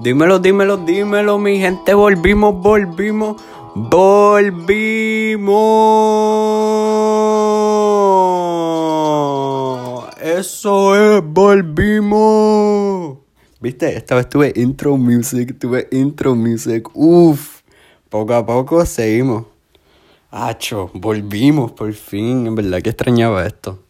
Dímelo, dímelo, dímelo, mi gente. Volvimos, volvimos, volvimos. Eso es, volvimos. Viste, esta vez tuve intro music, tuve intro music. Uf, poco a poco seguimos. Acho, volvimos por fin. En verdad que extrañaba esto.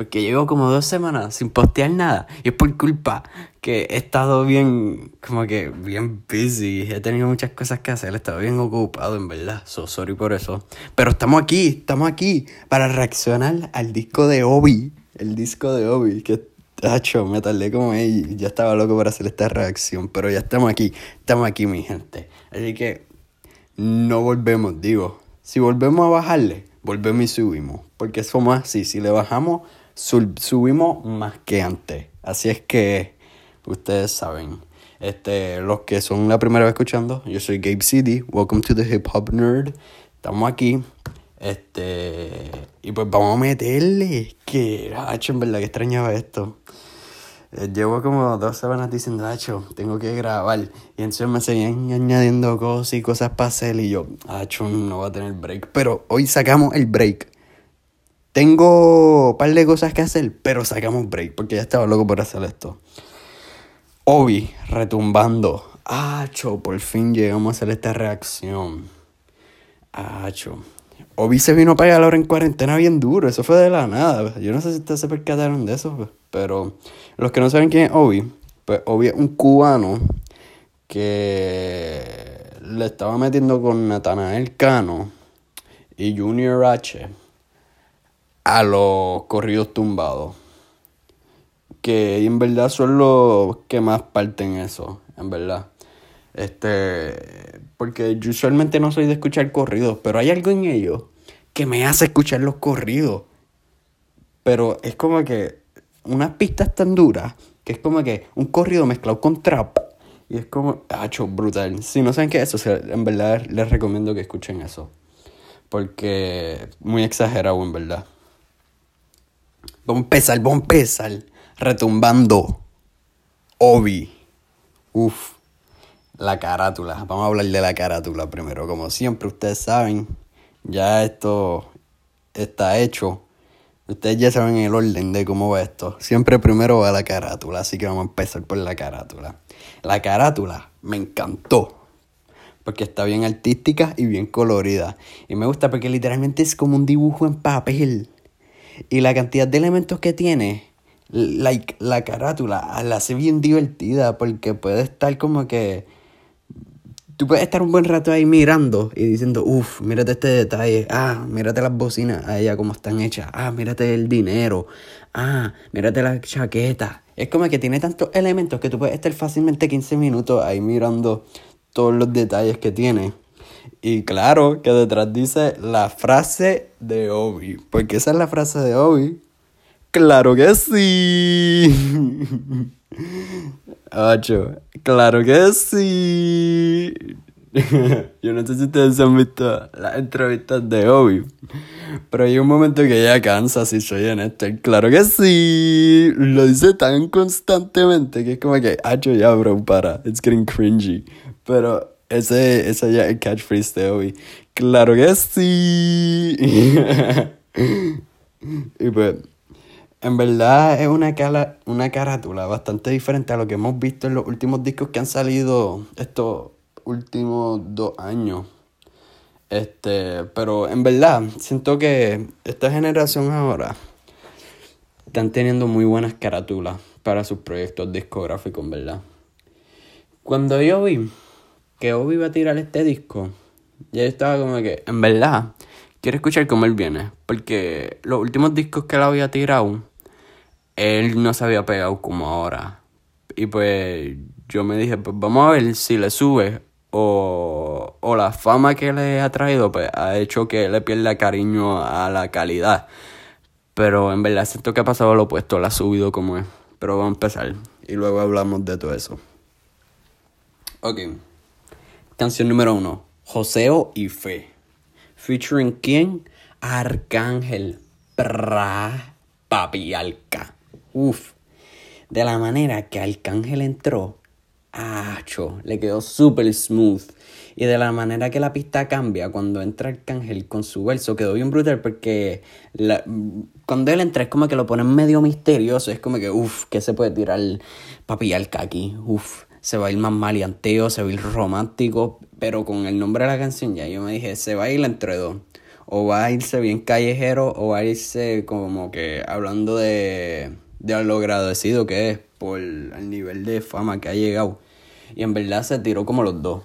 Porque llevo como dos semanas sin postear nada. Y es por culpa que he estado bien, como que bien busy. He tenido muchas cosas que hacer. He estado bien ocupado, en verdad. So sorry por eso. Pero estamos aquí, estamos aquí para reaccionar al disco de Obi. El disco de Obi. Que, tacho, me tardé como ahí. Ya estaba loco para hacer esta reacción. Pero ya estamos aquí. Estamos aquí, mi gente. Así que no volvemos, digo. Si volvemos a bajarle, volvemos y subimos. Porque somos así. Si le bajamos subimos más que antes. Así es que ustedes saben. Este, los que son la primera vez escuchando, yo soy Gabe City. Welcome to the Hip Hop Nerd. Estamos aquí. Este, y pues vamos a meterle. Que, hacho, en verdad que extrañaba esto. Eh, llevo como dos semanas diciendo, hacho, tengo que grabar. Y entonces me seguían añadiendo cosas y cosas para hacer. Y yo, hacho, no va a tener break. Pero hoy sacamos el break. Tengo un par de cosas que hacer, pero sacamos break porque ya estaba loco por hacer esto. Obi retumbando. Acho, por fin llegamos a hacer esta reacción. Acho. Obi se vino para allá en cuarentena bien duro. Eso fue de la nada. Yo no sé si ustedes se percataron de eso, pero los que no saben quién es Obi, pues Obi es un cubano que le estaba metiendo con Natanael Cano y Junior H a los corridos tumbados. Que en verdad son los que más parten eso, en verdad. Este, porque yo usualmente no soy de escuchar corridos, pero hay algo en ellos que me hace escuchar los corridos. Pero es como que unas pistas tan duras que es como que un corrido mezclado con trap. Y es como, hacho, brutal. Si no saben qué es eso, en verdad les recomiendo que escuchen eso. Porque muy exagerado, en verdad. Empezar, vamos a empezar. Retumbando. Obi. Uf. La carátula. Vamos a hablar de la carátula primero. Como siempre, ustedes saben, ya esto está hecho. Ustedes ya saben el orden de cómo va esto. Siempre primero va la carátula, así que vamos a empezar por la carátula. La carátula me encantó. Porque está bien artística y bien colorida. Y me gusta porque literalmente es como un dibujo en papel. Y la cantidad de elementos que tiene, like, la carátula, la hace bien divertida porque puede estar como que... Tú puedes estar un buen rato ahí mirando y diciendo, uff, mírate este detalle, ah, mírate las bocinas, a ella cómo están hechas, ah, mírate el dinero, ah, mírate la chaqueta. Es como que tiene tantos elementos que tú puedes estar fácilmente 15 minutos ahí mirando todos los detalles que tiene. Y claro que detrás dice la frase de Obi. Porque esa es la frase de Obi. Claro que sí. Ocho. Claro que sí. Yo no sé si ustedes han visto las entrevistas de Obi. Pero hay un momento que ella cansa, si soy en este. Claro que sí. Lo dice tan constantemente que es como que, hacho ya, bro, para. It's getting cringy. Pero ese, ese ya es el catchphrase de hoy. Claro que sí. y pues, en verdad es una, una carátula bastante diferente a lo que hemos visto en los últimos discos que han salido estos últimos dos años. Este, pero en verdad, siento que esta generación ahora están teniendo muy buenas carátulas para sus proyectos discográficos, en verdad. Cuando yo vi que Obi iba a tirar este disco, ya estaba como que, en verdad, quiero escuchar cómo él viene. Porque los últimos discos que él había tirado, él no se había pegado como ahora. Y pues yo me dije, pues vamos a ver si le sube o, o la fama que le ha traído, pues ha hecho que le pierda cariño a la calidad. Pero en verdad siento que ha pasado lo opuesto, la ha subido como es. Pero vamos a empezar y luego hablamos de todo eso. Ok. Canción número uno. Joseo y Fe. Featuring quién? Arcángel. Pra, papi Alca. Uf. De la manera que Arcángel entró, acho, le quedó súper smooth. Y de la manera que la pista cambia cuando entra Arcángel con su verso, quedó bien brutal porque cuando él entra es como que lo ponen medio misterioso, es como que, uff, que se puede tirar para pillar aquí, uff, se va a ir más maleanteo, se va a ir romántico, pero con el nombre de la canción ya yo me dije, se va a ir entre dos. O va a irse bien callejero o va a irse como que hablando de, de lo agradecido que es por el nivel de fama que ha llegado. Y en verdad se tiró como los dos.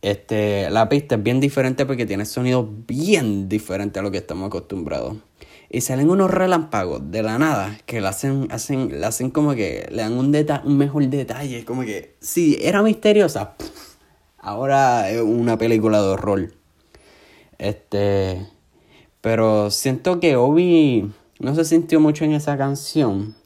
Este, la pista es bien diferente porque tiene sonidos bien diferentes a lo que estamos acostumbrados. Y salen unos relámpagos de la nada que le hacen, hacen, hacen como que le dan un, un mejor detalle. Como que, si era misteriosa, ahora es una película de horror. Este, pero siento que Obi no se sintió mucho en esa canción.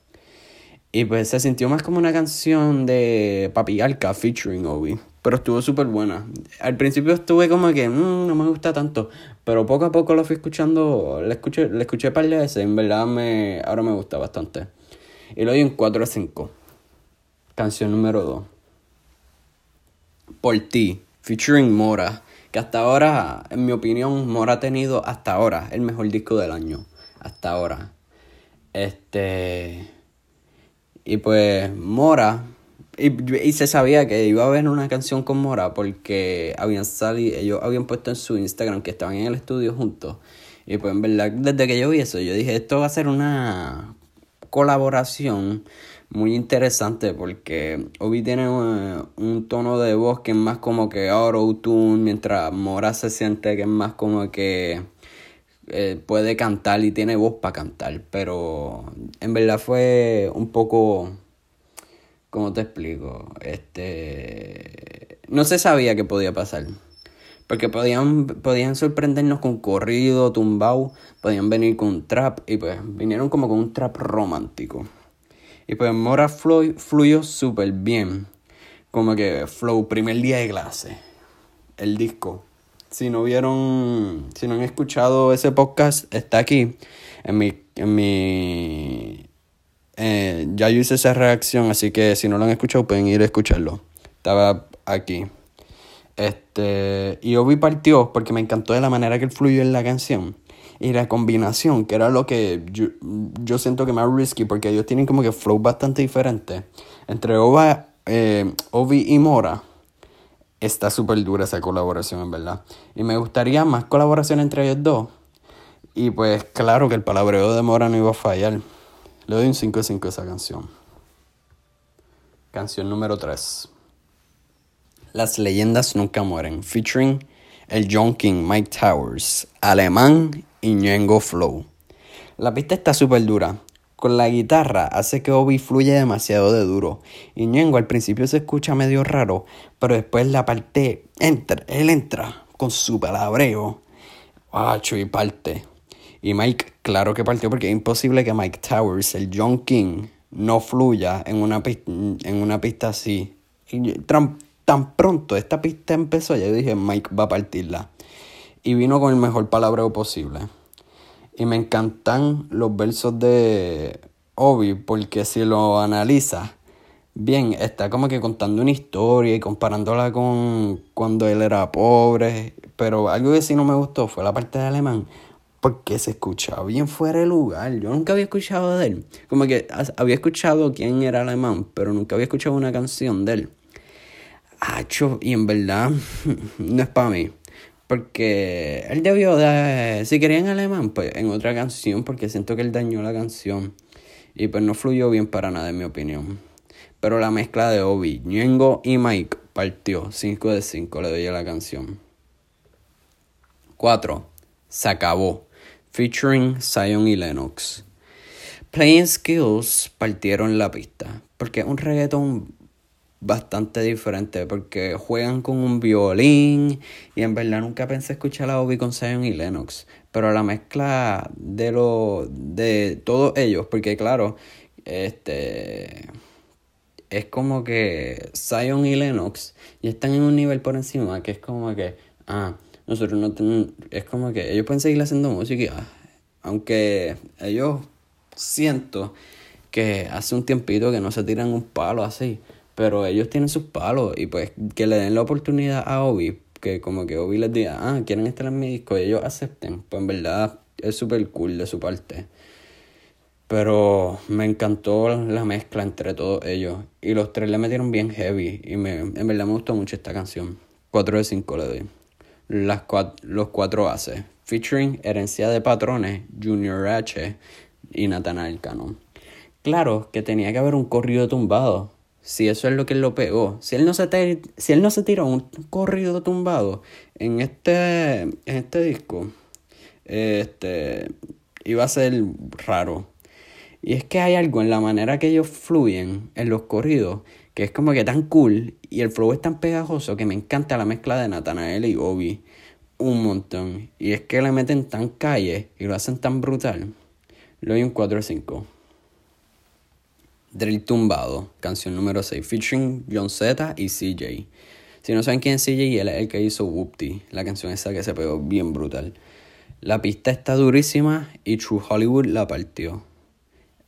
Y pues se sintió más como una canción de Papi Alka featuring Obi. Pero estuvo súper buena. Al principio estuve como que mm, no me gusta tanto. Pero poco a poco lo fui escuchando. Le escuché, le escuché par de veces. En verdad me, ahora me gusta bastante. Y lo di en 4 a 5. Canción número 2. Por ti. Featuring Mora. Que hasta ahora, en mi opinión, Mora ha tenido hasta ahora el mejor disco del año. Hasta ahora. Este. Y pues Mora, y, se sabía que iba a haber una canción con Mora porque habían salido, ellos habían puesto en su Instagram que estaban en el estudio juntos. Y pues en verdad, desde que yo vi eso, yo dije, esto va a ser una colaboración muy interesante porque Obi tiene un, tono de voz que es más como que auto-tune, mientras Mora se siente que es más como que eh, puede cantar y tiene voz para cantar, pero en verdad fue un poco, ¿cómo te explico? Este, no se sabía que podía pasar. Porque podían, podían sorprendernos con corrido, tumbao, podían venir con un trap y pues vinieron como con un trap romántico. Y pues Mora fluyó súper bien. Como que flow primer día de clase. El disco si no vieron, si no han escuchado ese podcast, está aquí. En mi, en mi, eh, ya yo hice esa reacción, así que si no lo han escuchado pueden ir a escucharlo. Estaba aquí. Este, y Obi partió porque me encantó de la manera que fluyó en la canción. Y la combinación, que era lo que yo, yo siento que más risky, porque ellos tienen como que flow bastante diferente. Entre Oba, eh, Obi y Mora está súper dura esa colaboración, en verdad. Y me gustaría más colaboración entre ellos dos. Y pues claro que el palabreo de Mora no iba a fallar. Le doy un 5 de 5 a esa canción. Canción número 3. Las leyendas nunca mueren. Featuring el John King, Mike Towers, Alemán y Ñengo Flow. La pista está súper dura con la guitarra hace que Obi fluya demasiado de duro. Y Ñengo al principio se escucha medio raro, pero después la parte entra, él entra con su palabreo. Acho y parte. Y Mike, claro que partió porque es imposible que Mike Towers, el John King, no fluya en una, en una pista así. Y tan, tan pronto esta pista empezó, ya yo dije, Mike va a partirla. Y vino con el mejor palabreo posible. Y me encantan los versos de Obi porque si lo analizas bien, está como que contando una historia y comparándola con cuando él era pobre. Pero algo que sí no me gustó fue la parte de alemán porque se escuchaba bien fuera de lugar. Yo nunca había escuchado de él. Como que había escuchado quién era alemán, pero nunca había escuchado una canción de él. Acho, y en verdad no es para mí. Porque él debió de, si quería en alemán, pues en otra canción, porque siento que él dañó la canción. Y pues no fluyó bien para nada, en mi opinión. Pero la mezcla de Obi, Ñengo y Mike partió. 5 de 5 le doy a la canción. 4. Se acabó. Featuring Zion y Lennox. Playing Skills partieron la pista. Porque un reggaeton bastante diferente porque juegan con un violín y en verdad nunca pensé escuchar a Obi con Zion y Lennox pero la mezcla de lo de todos ellos porque claro este es como que Zion y Lennox y están en un nivel por encima que es como que ah nosotros no tenemos es como que ellos pueden seguir haciendo música aunque ellos siento que hace un tiempito que no se tiran un palo así pero ellos tienen sus palos y pues que le den la oportunidad a Obi, que como que Obi les diga, ah, quieren estar en mi disco y ellos acepten, pues en verdad es súper cool de su parte. Pero me encantó la mezcla entre todos ellos. Y los tres le metieron bien heavy. Y me, en verdad me gustó mucho esta canción. 4 de 5 le doy. Las los cuatro haces. Featuring Herencia de Patrones, Junior H y Natanael Cano. Claro que tenía que haber un corrido tumbado. Si eso es lo que él lo pegó. Si él no se, si él no se tiró un corrido tumbado en este, en este disco, este, iba a ser raro. Y es que hay algo en la manera que ellos fluyen en los corridos que es como que tan cool y el flow es tan pegajoso que me encanta la mezcla de Nathanael y Obi un montón. Y es que le meten tan calle y lo hacen tan brutal. Lo doy un 4 o 5. Drill Tumbado, canción número 6, featuring John Z y CJ. Si no saben quién es CJ, él es el que hizo Whoopty, la canción esa que se pegó bien brutal. La pista está durísima y True Hollywood la partió.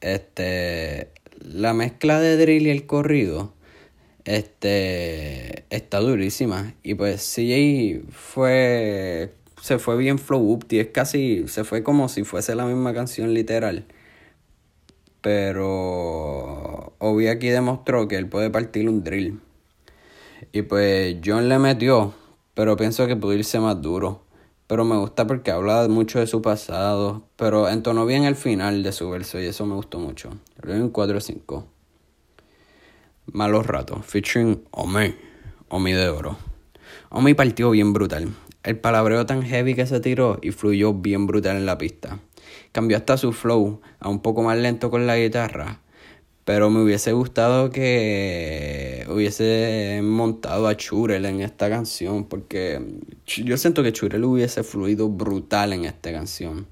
Este, la mezcla de drill y el corrido este, está durísima. Y pues CJ fue, se fue bien flow up, es casi, se fue como si fuese la misma canción literal. Pero Obi aquí demostró que él puede partir un drill. Y pues John le metió, pero pienso que pudo irse más duro. Pero me gusta porque habla mucho de su pasado. Pero entonó bien el final de su verso y eso me gustó mucho. Lo en 4 o 5. Malos ratos. Featuring Omi. Omi de oro. Omi partió bien brutal. El palabreo tan heavy que se tiró y fluyó bien brutal en la pista. Cambió hasta su flow a un poco más lento con la guitarra pero me hubiese gustado que hubiese montado a Churel en esta canción, porque yo siento que Churel hubiese fluido brutal en esta canción.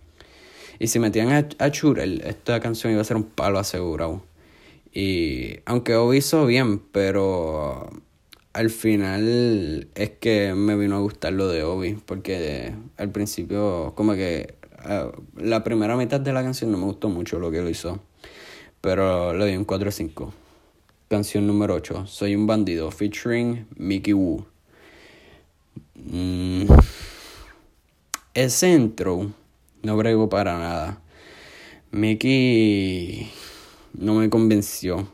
Y si metían a, Churel, esta canción iba a ser un palo asegurado. Y aunque Obi hizo bien, pero al final es que me vino a gustar lo de Obi, porque al principio como que eh, la primera mitad de la canción no me gustó mucho lo que lo hizo. Pero le doy un 4 5. Canción número 8. Soy un bandido. Featuring Mickey Wu. Mm. Ese intro no brego para nada. Mickey no me convenció.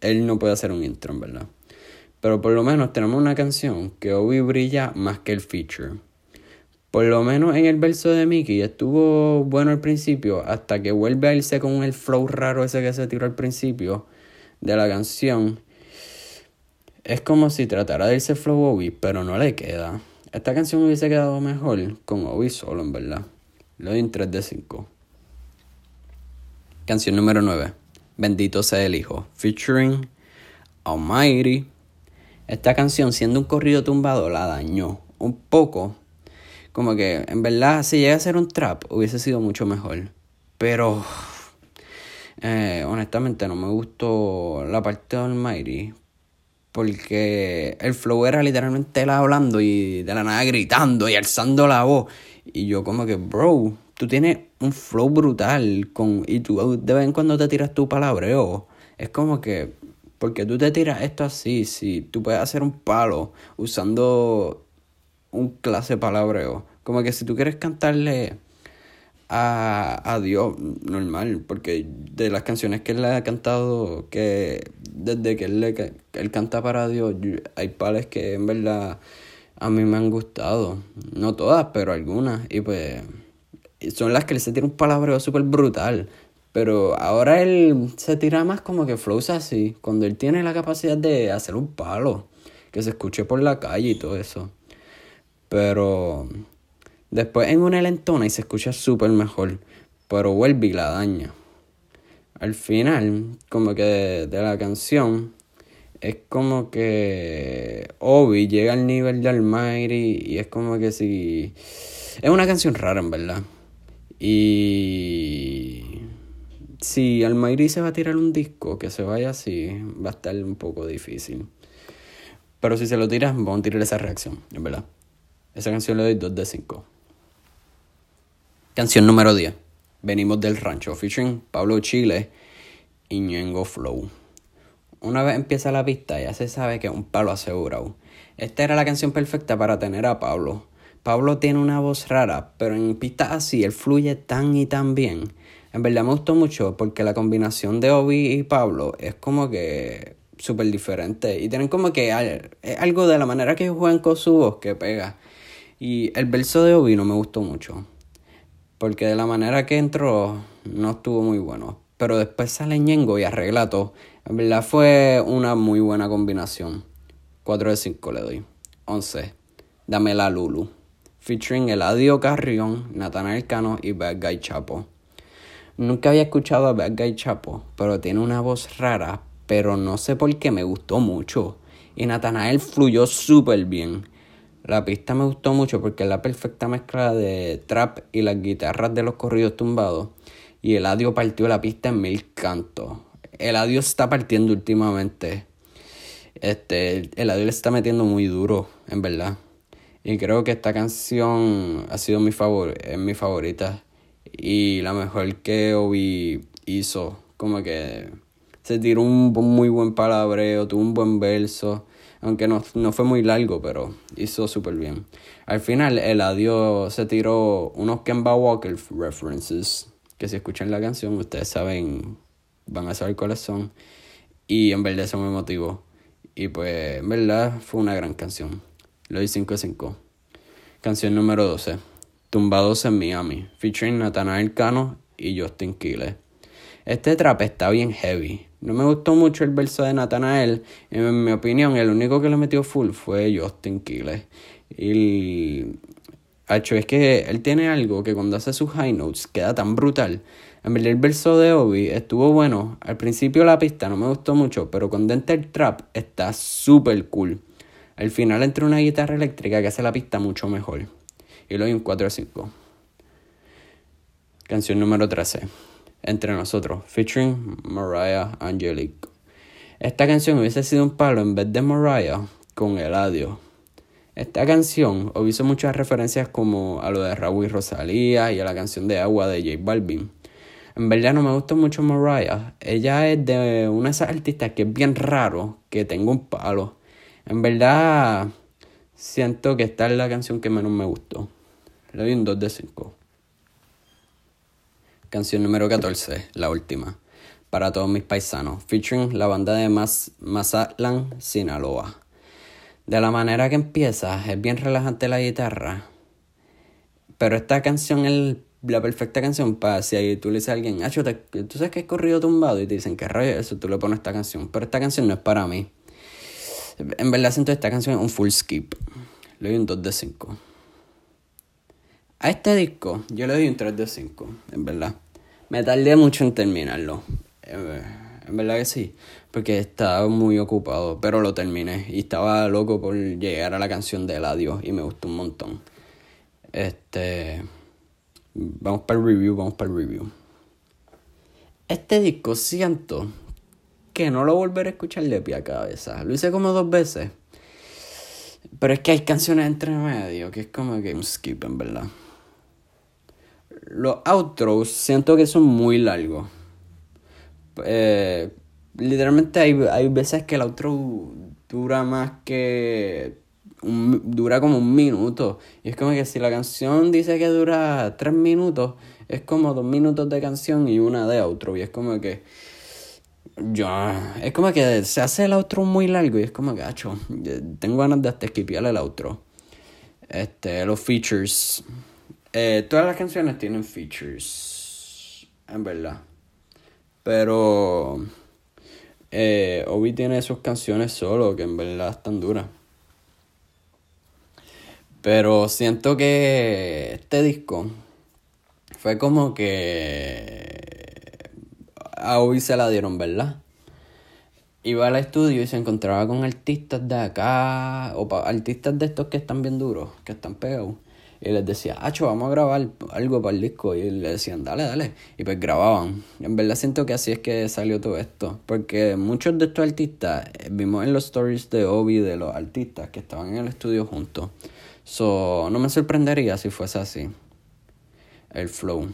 Él no puede hacer un intro, en verdad. Pero por lo menos tenemos una canción que hoy brilla más que el feature. Por lo menos en el verso de Mickey estuvo bueno al principio, hasta que vuelve a irse con el flow raro ese que se tiró al principio de la canción. Es como si tratara de irse flow Obi, pero no le queda. Esta canción hubiese quedado mejor con Obi solo, en verdad. Lo doy en 3 de 5. Canción número 9. Bendito sea el Hijo. Featuring Almighty. Esta canción, siendo un corrido tumbado, la dañó un poco como que, en verdad, si llega a ser un trap, hubiese sido mucho mejor. Pero, eh, honestamente, no me gustó la parte de Almighty. Porque el flow era literalmente él hablando y de la nada gritando y alzando la voz. Y yo como que, bro, tú tienes un flow brutal con, y tú de vez en cuando te tiras tu palabreo. Es como que, porque tú te tiras esto así, si tú puedes hacer un palo usando un clase palabreo. Como que si tú quieres cantarle a, a Dios, normal, porque de las canciones que él ha cantado, que desde que él, le, él canta para Dios, hay pares que en verdad a mí me han gustado. No todas, pero algunas. Y pues son las que él se tira un palabreo súper brutal. Pero ahora él se tira más como que flows así, cuando él tiene la capacidad de hacer un palo, que se escuche por la calle y todo eso. Pero después en una lentona y se escucha súper mejor. Pero vuelve y la daña. Al final, como que de, la canción, es como que Obi llega al nivel de Almighty y es como que si... Es una canción rara, en verdad. Y... Si Almighty se va a tirar un disco que se vaya así, va a estar un poco difícil. Pero si se lo tiras, vamos a tirar esa reacción, en verdad. Esa canción le doy 2 de 5. Canción número 10. Venimos del rancho, featuring Pablo Chile y Ñengo Flow. una vez empieza la pista ya se sabe que es un palo asegurado. Esta era la canción perfecta para tener a Pablo. Pablo tiene una voz rara, pero en pistas así él fluye tan y tan bien. En verdad me gustó mucho porque la combinación de Obi y Pablo es como que súper diferente. Y tienen como que algo de la manera que juegan con su voz que pega. Y el verso de Obi no me gustó mucho. Porque de la manera que entró no estuvo muy bueno. Pero después sale Ñengo y arregla todo. En verdad fue una muy buena combinación. 4 de 5 le doy. 11. Dame la Lulu. Featuring Eladio Carrión, Natanael Cano y Bad Guy Chapo. Nunca había escuchado a Bad Guy Chapo, pero tiene una voz rara, pero no sé por qué me gustó mucho. Y Natanael fluyó súper bien. La pista me gustó mucho porque es la perfecta mezcla de trap y las guitarras de los corridos tumbados. Y Eladio partió la pista en mil cantos. Eladio está partiendo últimamente. Este, el le está metiendo muy duro, en verdad. Y creo que esta canción ha sido mi favor es mi favorita. Y la mejor que Obi hizo. Como que se tiró un muy buen palabreo, tuvo un buen verso. Aunque no, no fue muy largo, pero hizo súper bien. Al final, el adiós se tiró unos Kemba Walker references. Que si escuchan la canción, ustedes saben, van a saber cuáles son. Y en verdad eso me motivó. Y pues, en verdad, fue una gran canción. Lo di 5 5. Canción número 12. Tumbados en Miami. Featuring Nathanael Cano y Justin Quiles. Este trap está bien heavy. No me gustó mucho el verso de Nathanael. En mi opinión, el único que lo metió full fue Justin Quiles. Y. Hecho, es que él tiene algo que cuando hace sus high notes queda tan brutal en verdad el verso de Obi estuvo bueno. Al principio la pista no me gustó mucho, pero con entra el trap está súper cool. Al final entra una guitarra eléctrica que hace la pista mucho mejor. Y lo doy un 4 a 5. Canción número 13. Entre nosotros, featuring Mariah Angelique. Esta canción hubiese sido un palo en vez de Mariah con Eladio. Esta canción hizo muchas referencias como a lo de Raúl y Rosalía y a la canción de Agua de J Balvin. En verdad no me gusta mucho Mariah. Ella es de una de esas artistas que es bien raro que tenga un palo. En verdad siento que esta es la canción que menos me gustó. Le doy un 2 de 5. Canción número 14, la última. Para todos mis paisanos. Featuring la banda de Mas Mazatlan, Sinaloa. De la manera que empieza, es bien relajante la guitarra. Pero esta canción es la perfecta canción para si tú le dices a alguien, ah, tú sabes que es corrido tumbado y te dicen que rayo eso, tú le pones esta canción. Pero esta canción no es para mí. En verdad siento esta canción un full skip. Le doy un 2 de 5. A este disco yo le doy un 3 de 5, en verdad. Me tardé mucho en terminarlo. Eh, en verdad que sí. Porque estaba muy ocupado, pero lo terminé. Y estaba loco por llegar a la canción de Adiós y me gustó un montón. Este... Vamos para el review, vamos para el review. Este disco siento que no lo volveré a escuchar de pie a cabeza. Lo hice como dos veces. Pero es que hay canciones entre medio que es como game skip, en verdad. Los outros siento que son muy largos. Eh, literalmente hay, hay veces que el outro dura más que dura como un minuto. Y es como que si la canción dice que dura tres minutos, es como dos minutos de canción y una de outro. Y es como que. Yo. Es como que se hace el outro muy largo y es como gacho. Tengo ganas de hasta esquipiar el outro. Este, los features. Eh, todas las canciones tienen features. En verdad. Pero. Eh, Obi tiene sus canciones solo que en verdad están duras. Pero siento que este disco fue como que a hoy se la dieron, ¿verdad? Iba al estudio y se encontraba con artistas de acá, o artistas de estos que están bien duros, que están pegados. Y les decía, Acho, vamos a grabar algo para el disco. Y le decían, dale, dale. Y pues grababan. En verdad siento que así es que salió todo esto. Porque muchos de estos artistas, eh, vimos en los stories de Obi de los artistas que estaban en el estudio juntos. So, no me sorprendería si fuese así. El flow.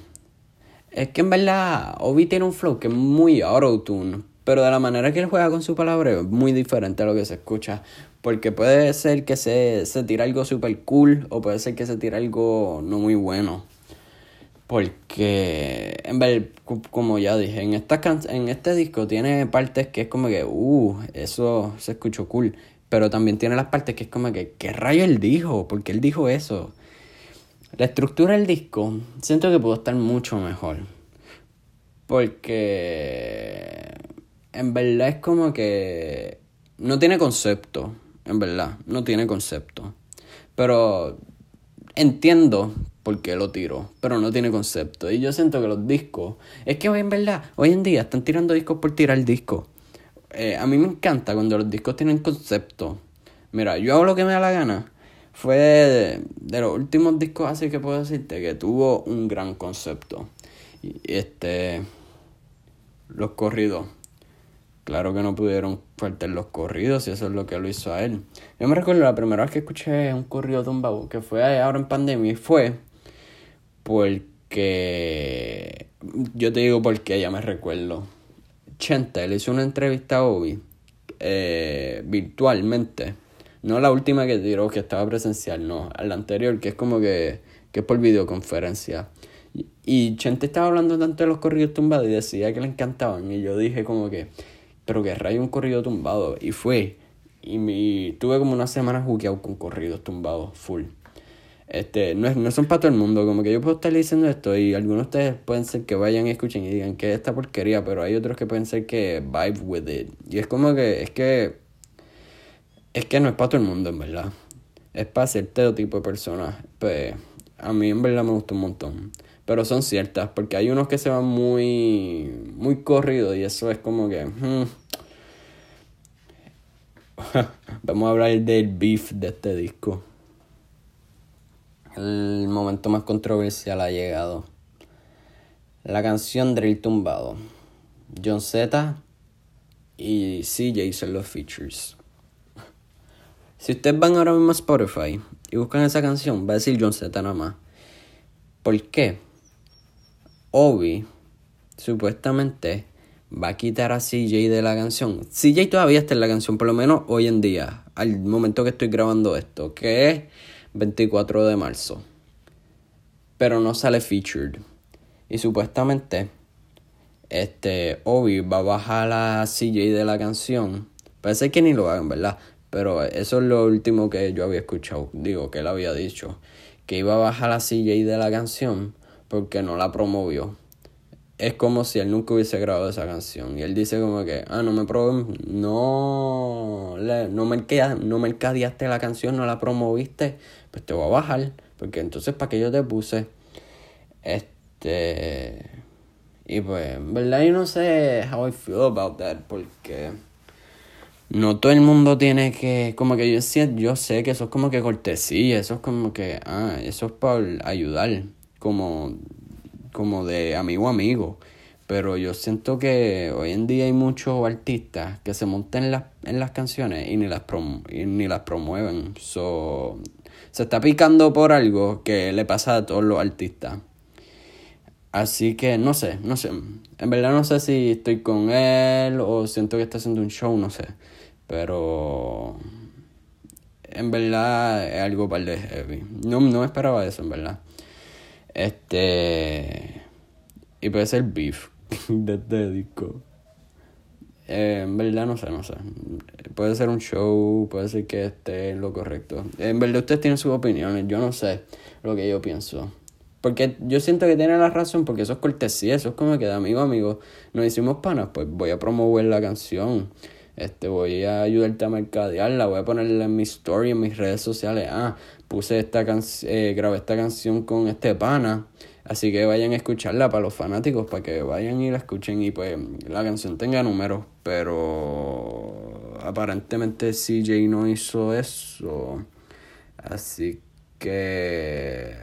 Es que en verdad Obi tiene un flow que es muy auto-tune. Pero de la manera que él juega con su palabra es muy diferente a lo que se escucha. Porque puede ser que se, se tire algo super cool o puede ser que se tire algo no muy bueno. Porque, en ver, como ya dije, en, esta en este disco tiene partes que es como que, uh, eso se escuchó cool. Pero también tiene las partes que es como que, ¿qué rayo él dijo? ¿Por qué él dijo eso? La estructura del disco siento que pudo estar mucho mejor. Porque en verdad es como que no tiene concepto, en verdad, no tiene concepto. Pero entiendo por qué lo tiro, pero no tiene concepto. Y yo siento que los discos, es que hoy en verdad, hoy en día están tirando discos por tirar discos. Eh, a mí me encanta cuando los discos tienen concepto. Mira, yo hago lo que me da la gana. Fue de, de los últimos discos así que puedo decirte que tuvo un gran concepto. Y este los corridos. Claro que no pudieron faltar los corridos y eso es lo que lo hizo a él. Yo me recuerdo la primera vez que escuché un corrido tumbado, que fue ahora en pandemia, y fue porque... Yo te digo porque ya me recuerdo. Chente le hizo una entrevista a Obi eh, virtualmente. No la última que tiró, que estaba presencial, no. La anterior, que es como que, que es por videoconferencia. Y Chente estaba hablando tanto de los corridos tumbados y decía que le encantaban. Y yo dije como que, pero que rayo un corrido tumbado. Y fue. Y, me, tuve como una semana jugueado con corridos tumbados, full. Este, no, no son para todo el mundo, como que yo puedo estar diciendo esto y algunos de ustedes pueden ser que vayan y escuchen y digan que es esta porquería, pero hay otros que pueden ser que vibe with it. Y es como que, es que, es que no es para todo el mundo, en verdad. Es para cierto tipo de personas. Pues, a mí en verdad me gusta un montón pero son ciertas, porque hay unos que se van muy, muy corridos y eso es como que... Hmm. Vamos a hablar del beef de este disco. El momento más controversial ha llegado. La canción Drill Tumbado. John Z y CJ son los features. Si ustedes van ahora mismo a Spotify y buscan esa canción, va a decir John Z nada más. ¿Por qué? Obi supuestamente va a quitar a CJ de la canción. CJ todavía está en la canción, por lo menos hoy en día, al momento que estoy grabando esto, que es 24 de marzo. Pero no sale featured. Y supuestamente, este, Obi va a bajar a CJ de la canción. Parece que ni lo hagan, ¿verdad? Pero eso es lo último que yo había escuchado. Digo, que él había dicho. Que iba a bajar a CJ de la canción porque no la promovió. Es como si él nunca hubiese grabado esa canción. Y él dice como que, ah, no me pro no, no, no mercadeaste la canción, no la promoviste, pues te voy a bajar. Porque entonces, ¿para qué yo te puse? Este... Y pues, en verdad yo no sé how I feel about that, porque no todo el mundo tiene que, como que yo, yo sé que eso es como que cortesía, eso es como que, ah, eso es para ayudar como, como de amigo a amigo. Pero yo siento que hoy en día hay muchos artistas que se montan en las, en las canciones y ni las, ni las promueven. So, se está picando por algo que le pasa a todos los artistas. Así que no sé, no sé. En verdad no sé si estoy con él o siento que está haciendo un show, no sé. Pero en verdad es algo para de heavy. No, no esperaba eso, en verdad. Este. Y puede ser beef de este disco. Eh, en verdad no sé, no sé. Puede ser un show, puede ser que esté lo correcto. En verdad ustedes tienen sus opiniones, yo no sé lo que yo pienso. Porque yo siento que tiene la razón, porque eso es cortesía, eso es como que de amigo a amigo nos hicimos panas, pues voy a promover la canción. Este, voy a ayudarte a mercadearla, voy a ponerla en mi story, en mis redes sociales. Ah, puse esta canción, eh, grabé esta canción con este pana. Así que vayan a escucharla para los fanáticos, para que vayan y la escuchen y pues la canción tenga números. Pero aparentemente CJ no hizo eso. Así que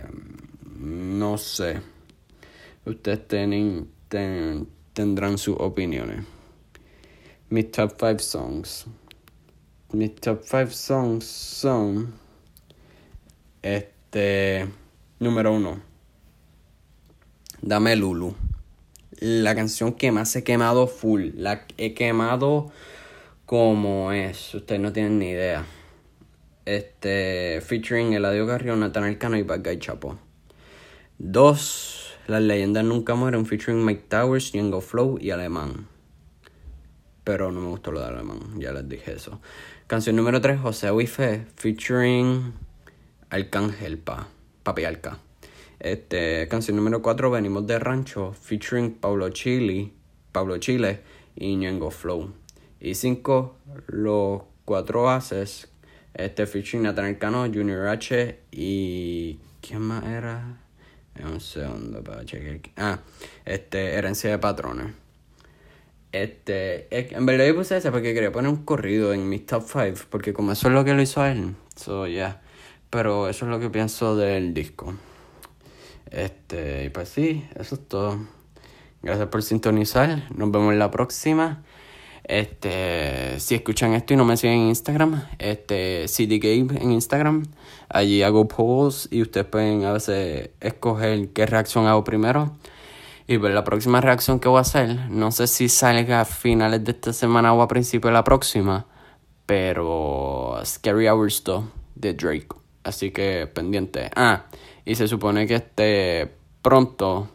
no sé. Ustedes tienen, tendrán sus opiniones. Mis top 5 songs. Mis top 5 songs son. Este. Número 1. Dame Lulu. la canción que más he quemado full. La he quemado como es. Ustedes no tienen ni idea. Este, featuring Eladio Carrión, Nathan Cano y Bad Guy Chapo. Dos, Las leyendas nunca mueren, featuring Mike Towers, Django Flow y Alemán. Pero no me gustó lo de Alemán, ya les dije eso. Canción número 3, José Wife, featuring Arcángel Pa, Papi Alca. Este, canción número 4, Venimos de Rancho, featuring Pablo Chile, Pablo Chile y Ñengo Flow. Y 5, Los Cuatro Haces, este, featuring Nathaniel Cano, Junior H y... ¿Quién más era? Un segundo para chequear. Ah, este, Herencia de Patrones. Este, en verdad yo puse ese porque quería poner un corrido en mis top 5, porque como eso es lo que lo hizo él, so yeah. Pero eso es lo que pienso del disco. Este, y pues sí, eso es todo. Gracias por sintonizar. Nos vemos en la próxima. Este, si escuchan esto y no me siguen en Instagram, este, CD Game en Instagram, allí hago polls y ustedes pueden a veces escoger qué reacción hago primero. Y ver la próxima reacción que voy a hacer, no sé si salga a finales de esta semana o a principios de la próxima, pero Scary Hours 2 de Drake. Así que pendiente. Ah, y se supone que este pronto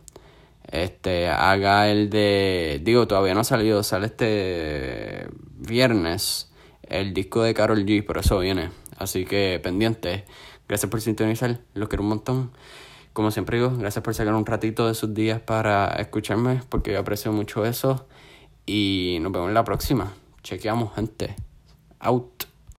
este haga el de digo todavía no ha salido sale este viernes el disco de Carol G pero eso viene así que pendiente gracias por sintonizar lo quiero un montón como siempre digo gracias por sacar un ratito de sus días para escucharme porque yo aprecio mucho eso. Y nos vemos en la próxima. Chequeamos gente. Out